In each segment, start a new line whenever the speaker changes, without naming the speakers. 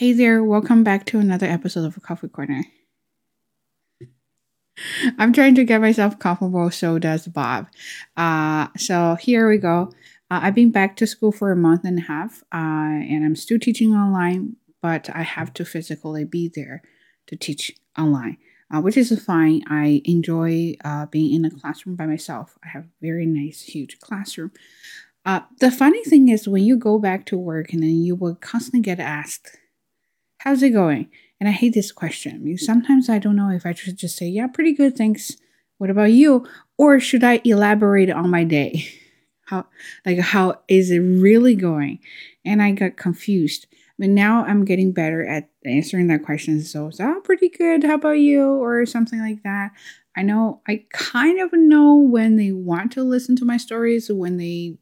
Hey there, welcome back to another episode of Coffee Corner. I'm trying to get myself comfortable, so does Bob. Uh, so here we go. Uh, I've been back to school for a month and a half, uh, and I'm still teaching online, but I have to physically be there to teach online, uh, which is fine. I enjoy uh, being in a classroom by myself. I have a very nice, huge classroom. Uh, the funny thing is, when you go back to work and then you will constantly get asked, How's it going? And I hate this question because sometimes I don't know if I should just say, yeah, pretty good, thanks. What about you? Or should I elaborate on my day? How, like, how is it really going? And I got confused. But now I'm getting better at answering that question. So, it's oh, pretty good. How about you? Or something like that. I know, I kind of know when they want to listen to my stories, when they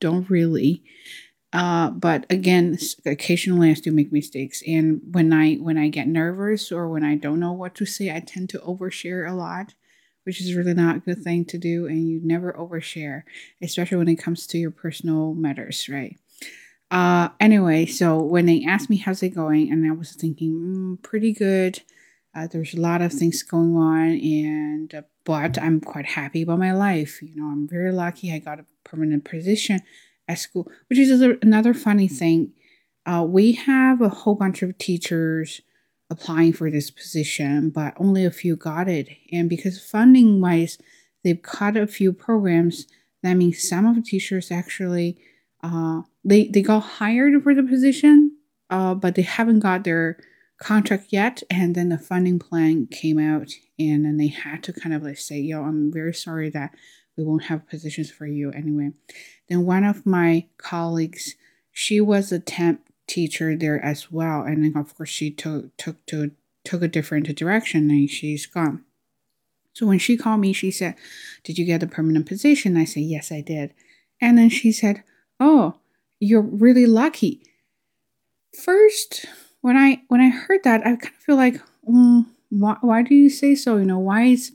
don't really. Uh, but again, occasionally I still make mistakes, and when I when I get nervous or when I don't know what to say, I tend to overshare a lot, which is really not a good thing to do. And you never overshare, especially when it comes to your personal matters, right? Uh, anyway, so when they asked me how's it going, and I was thinking, mm, pretty good. Uh, there's a lot of things going on, and uh, but I'm quite happy about my life. You know, I'm very lucky. I got a permanent position at school, which is another funny thing. Uh, we have a whole bunch of teachers applying for this position, but only a few got it. And because funding wise, they've cut a few programs, that means some of the teachers actually uh, they they got hired for the position, uh, but they haven't got their contract yet. And then the funding plan came out, and then they had to kind of like say, "Yo, I'm very sorry that we won't have positions for you anyway." Then one of my colleagues, she was a temp teacher there as well, and then of course she took took to took a different direction and she's gone. So when she called me, she said, "Did you get a permanent position?" I said, "Yes, I did." And then she said, "Oh, you're really lucky." First, when I when I heard that, I kind of feel like, mm, why why do you say so? You know, why is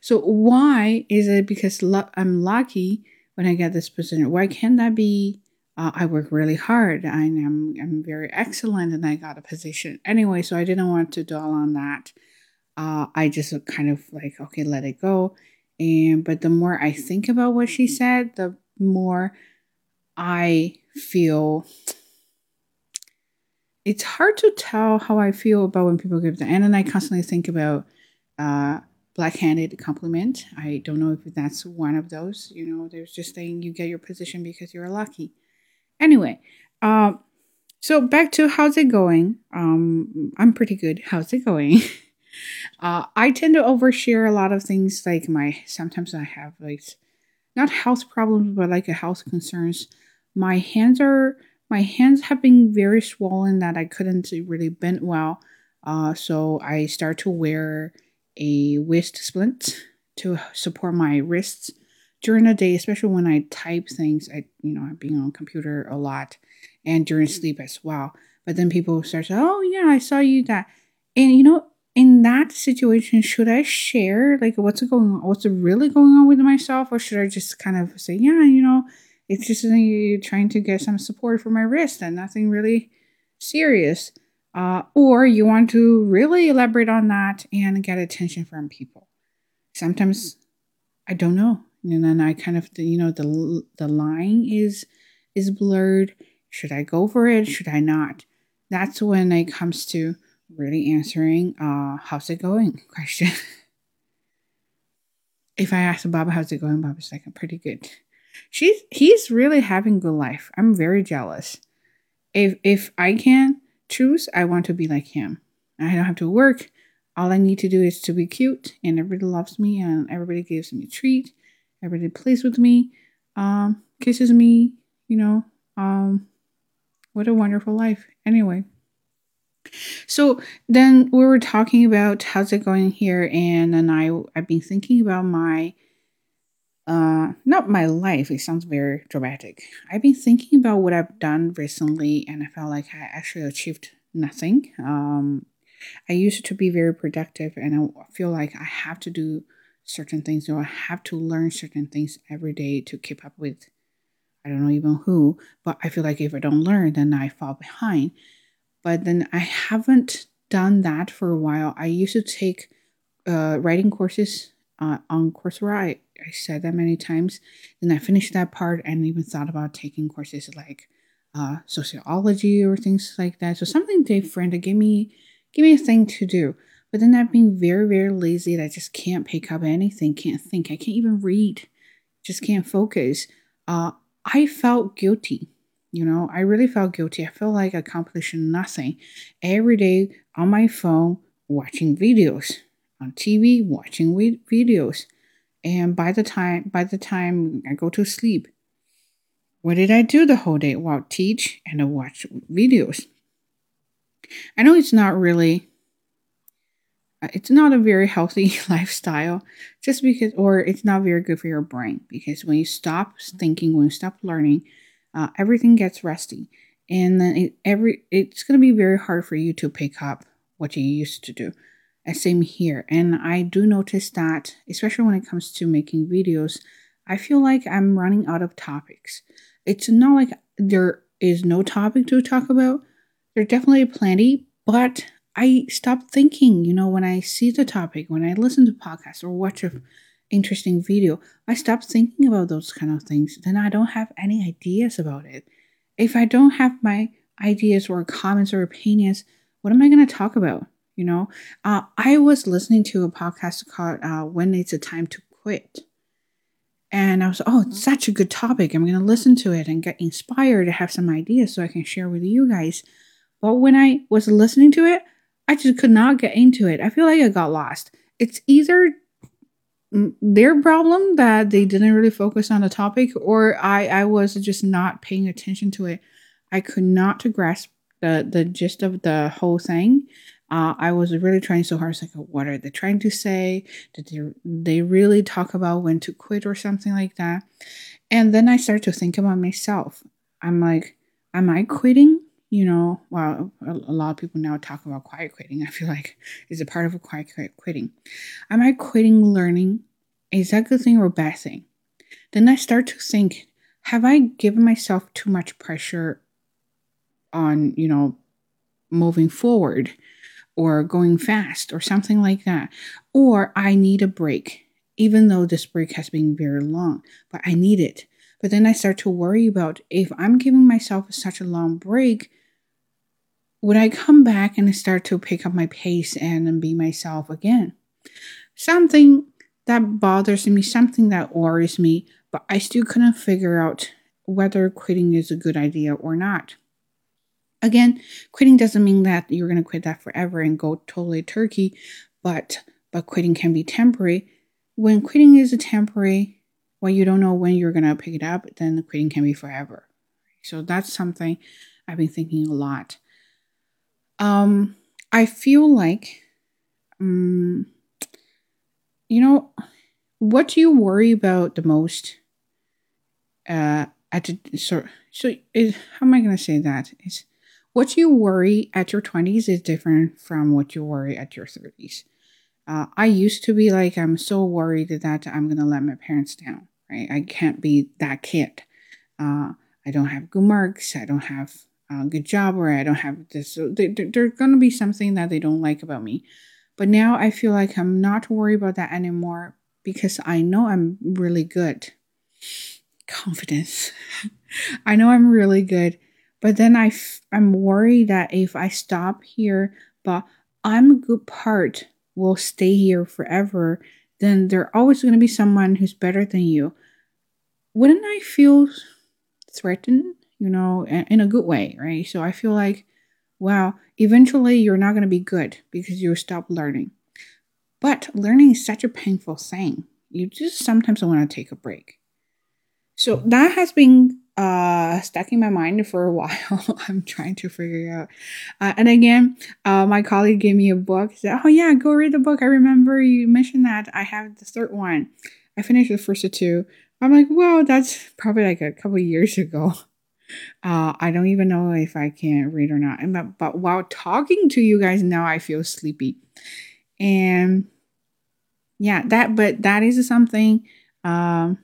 so why is it because I'm lucky? when I get this position? Why can't that be? Uh, I work really hard. I am I'm very excellent, and I got a position anyway. So I didn't want to dwell on that. Uh, I just kind of like okay, let it go. And but the more I think about what she said, the more I feel. It's hard to tell how I feel about when people give the and I constantly think about uh, black-handed compliment. I don't know if that's one of those. You know, there's just saying you get your position because you're lucky. Anyway, um, so back to how's it going? Um, I'm pretty good. How's it going? uh, I tend to overshare a lot of things. Like my sometimes I have like not health problems, but like a health concerns. My hands are my hands have been very swollen that I couldn't really bend well. Uh, so I start to wear a wrist splint to support my wrists during the day, especially when I type things. I, you know, I'm being on computer a lot and during mm. sleep as well. But then people start saying, "Oh yeah, I saw you that," and you know, in that situation, should I share like what's going on, what's really going on with myself, or should I just kind of say, "Yeah, you know, it's just trying to get some support for my wrist and nothing really serious." Uh, or you want to really elaborate on that and get attention from people. Sometimes I don't know, and then I kind of you know the the line is is blurred. Should I go for it? Should I not? That's when it comes to really answering uh how's it going question. if I ask Bob how's it going, Bob is like, I'm pretty good. She's he's really having good life. I'm very jealous. If if I can choose, I want to be like him. I don't have to work. All I need to do is to be cute, and everybody loves me, and everybody gives me a treat. Everybody plays with me, um, kisses me. You know, um, what a wonderful life. Anyway, so then we were talking about how's it going here, and then I I've been thinking about my uh, not my life. It sounds very dramatic. I've been thinking about what I've done recently, and I felt like I actually achieved nothing. Um, I used to be very productive, and I feel like I have to do certain things, or I have to learn certain things every day to keep up with. I don't know even who, but I feel like if I don't learn, then I fall behind. but then I haven't done that for a while. I used to take uh, writing courses uh, on Coursera. I, I said that many times. Then I finished that part and even thought about taking courses like uh, sociology or things like that. So something different to give me give me a thing to do. But then I've been very, very lazy that I just can't pick up anything, can't think, I can't even read, just can't focus. Uh, I felt guilty. You know, I really felt guilty. I felt like accomplishing nothing. Every day on my phone, watching videos, on TV, watching videos. And by the time by the time I go to sleep, what did I do the whole day? Well, teach and watch videos. I know it's not really it's not a very healthy lifestyle just because or it's not very good for your brain because when you stop thinking when you stop learning uh, everything gets rusty and then it, every it's going to be very hard for you to pick up what you used to do same here and i do notice that especially when it comes to making videos i feel like i'm running out of topics it's not like there is no topic to talk about there definitely plenty but I stop thinking, you know, when I see the topic, when I listen to podcasts or watch a interesting video, I stop thinking about those kind of things. Then I don't have any ideas about it. If I don't have my ideas or comments or opinions, what am I going to talk about? You know, uh, I was listening to a podcast called uh, "When It's a Time to Quit," and I was, oh, it's such a good topic. I'm going to listen to it and get inspired to have some ideas so I can share with you guys. But when I was listening to it, I just could not get into it. I feel like I got lost. It's either their problem that they didn't really focus on the topic, or I, I was just not paying attention to it. I could not grasp the, the gist of the whole thing. Uh, I was really trying so hard. It's like, what are they trying to say? Did they, they really talk about when to quit or something like that? And then I started to think about myself. I'm like, am I quitting? you know, well, a, a, lot of people now talk about quiet quitting. I feel like is a part of a quiet quitting. Am I quitting learning? Is that a good thing or a bad thing? Then I start to think, have I given myself too much pressure on, you know, moving forward or going fast or something like that? Or I need a break, even though this break has been very long, but I need it. But then I start to worry about if I'm giving myself such a long break, would I come back and start to pick up my pace and be myself again? Something that bothers me, something that worries me, but I still couldn't figure out whether quitting is a good idea or not. Again, quitting doesn't mean that you're going to quit that forever and go totally turkey, but but quitting can be temporary. When quitting is a temporary, well, you don't know when you're going to pick it up, then the quitting can be forever. So that's something I've been thinking a lot. Um, I feel like, um, you know, what do you worry about the most? Uh, at the, so so how am I going to say that? Is what you worry at your twenties is different from what you worry at your thirties. Uh, I used to be like I'm so worried that I'm going to let my parents down. Right? I can't be that kid. Uh, I don't have good marks. I don't have a good job or I don't have this. So they, they're going to be something that they don't like about me. But now I feel like I'm not worried about that anymore because I know I'm really good. Confidence. I know I'm really good. But then I f- I'm worried that if I stop here, but I'm a good part will stay here forever, then there's always going to be someone who's better than you. Wouldn't I feel threatened you know, in a good way, right? So I feel like, wow, eventually you're not going to be good because you stop learning. But learning is such a painful thing. You just sometimes want to take a break. So that has been uh, stuck in my mind for a while. I'm trying to figure out. Uh, and again, uh, my colleague gave me a book. Said, "Oh yeah, go read the book. I remember you mentioned that. I have the third one. I finished the first two. I'm like, well, that's probably like a couple years ago. Uh, I don't even know if I can read or not. But, but while talking to you guys now, I feel sleepy. And yeah, that, but that is something um,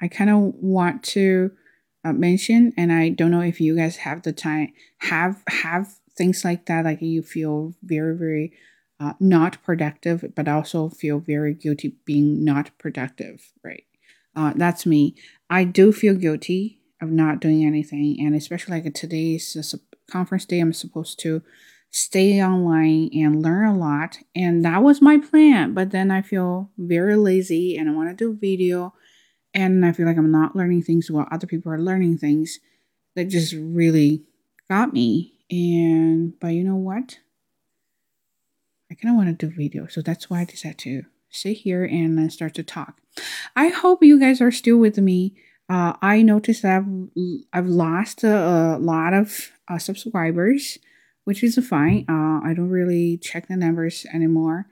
I kind of want to uh, mention. And I don't know if you guys have the time, have, have things like that, like you feel very, very uh, not productive, but also feel very guilty being not productive, right? Uh, that's me. I do feel guilty of not doing anything, and especially like today's conference day, I'm supposed to stay online and learn a lot, and that was my plan. But then I feel very lazy, and I want to do video, and I feel like I'm not learning things while other people are learning things. That just really got me. And but you know what? I kind of want to do video, so that's why I decided to sit here and uh, start to talk. I hope you guys are still with me. Uh, I noticed that I've, I've lost a, a lot of uh, subscribers, which is fine. Uh, I don't really check the numbers anymore.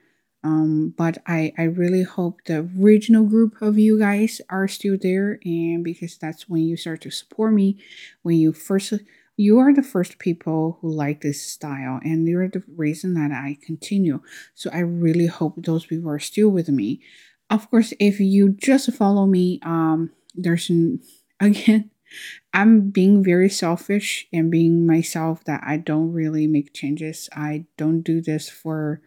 Um, but I, I really hope the original group of you guys are still there. And because that's when you start to support me, when you first you are the first people who like this style and you're the reason that I continue. So I really hope those people are still with me. Of course, if you just follow me, um, there's an, again, I'm being very selfish and being myself that I don't really make changes. I don't do this for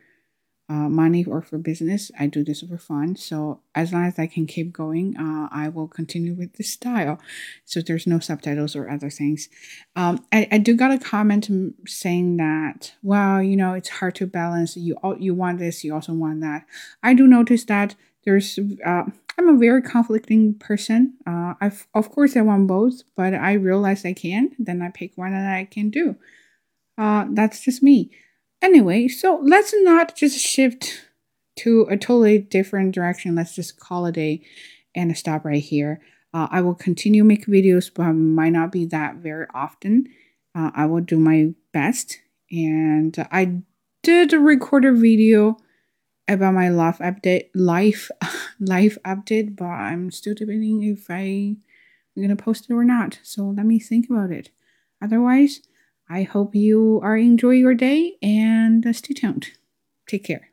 uh, money or for business. I do this for fun. So as long as I can keep going, uh, I will continue with this style. So there's no subtitles or other things. Um, I, I do got a comment saying that, well, you know, it's hard to balance. You you want this, you also want that. I do notice that there's. Uh, I'm a very conflicting person. Uh, I've, of course, I want both, but I realize I can. Then I pick one that I can do. Uh, that's just me. Anyway, so let's not just shift to a totally different direction. Let's just call it a and stop right here. Uh, I will continue make videos, but might not be that very often. Uh, I will do my best. And I did record a video about my life update, life, life update, but I'm still debating if I am gonna post it or not. So let me think about it. Otherwise, I hope you are enjoy your day and stay tuned. Take care.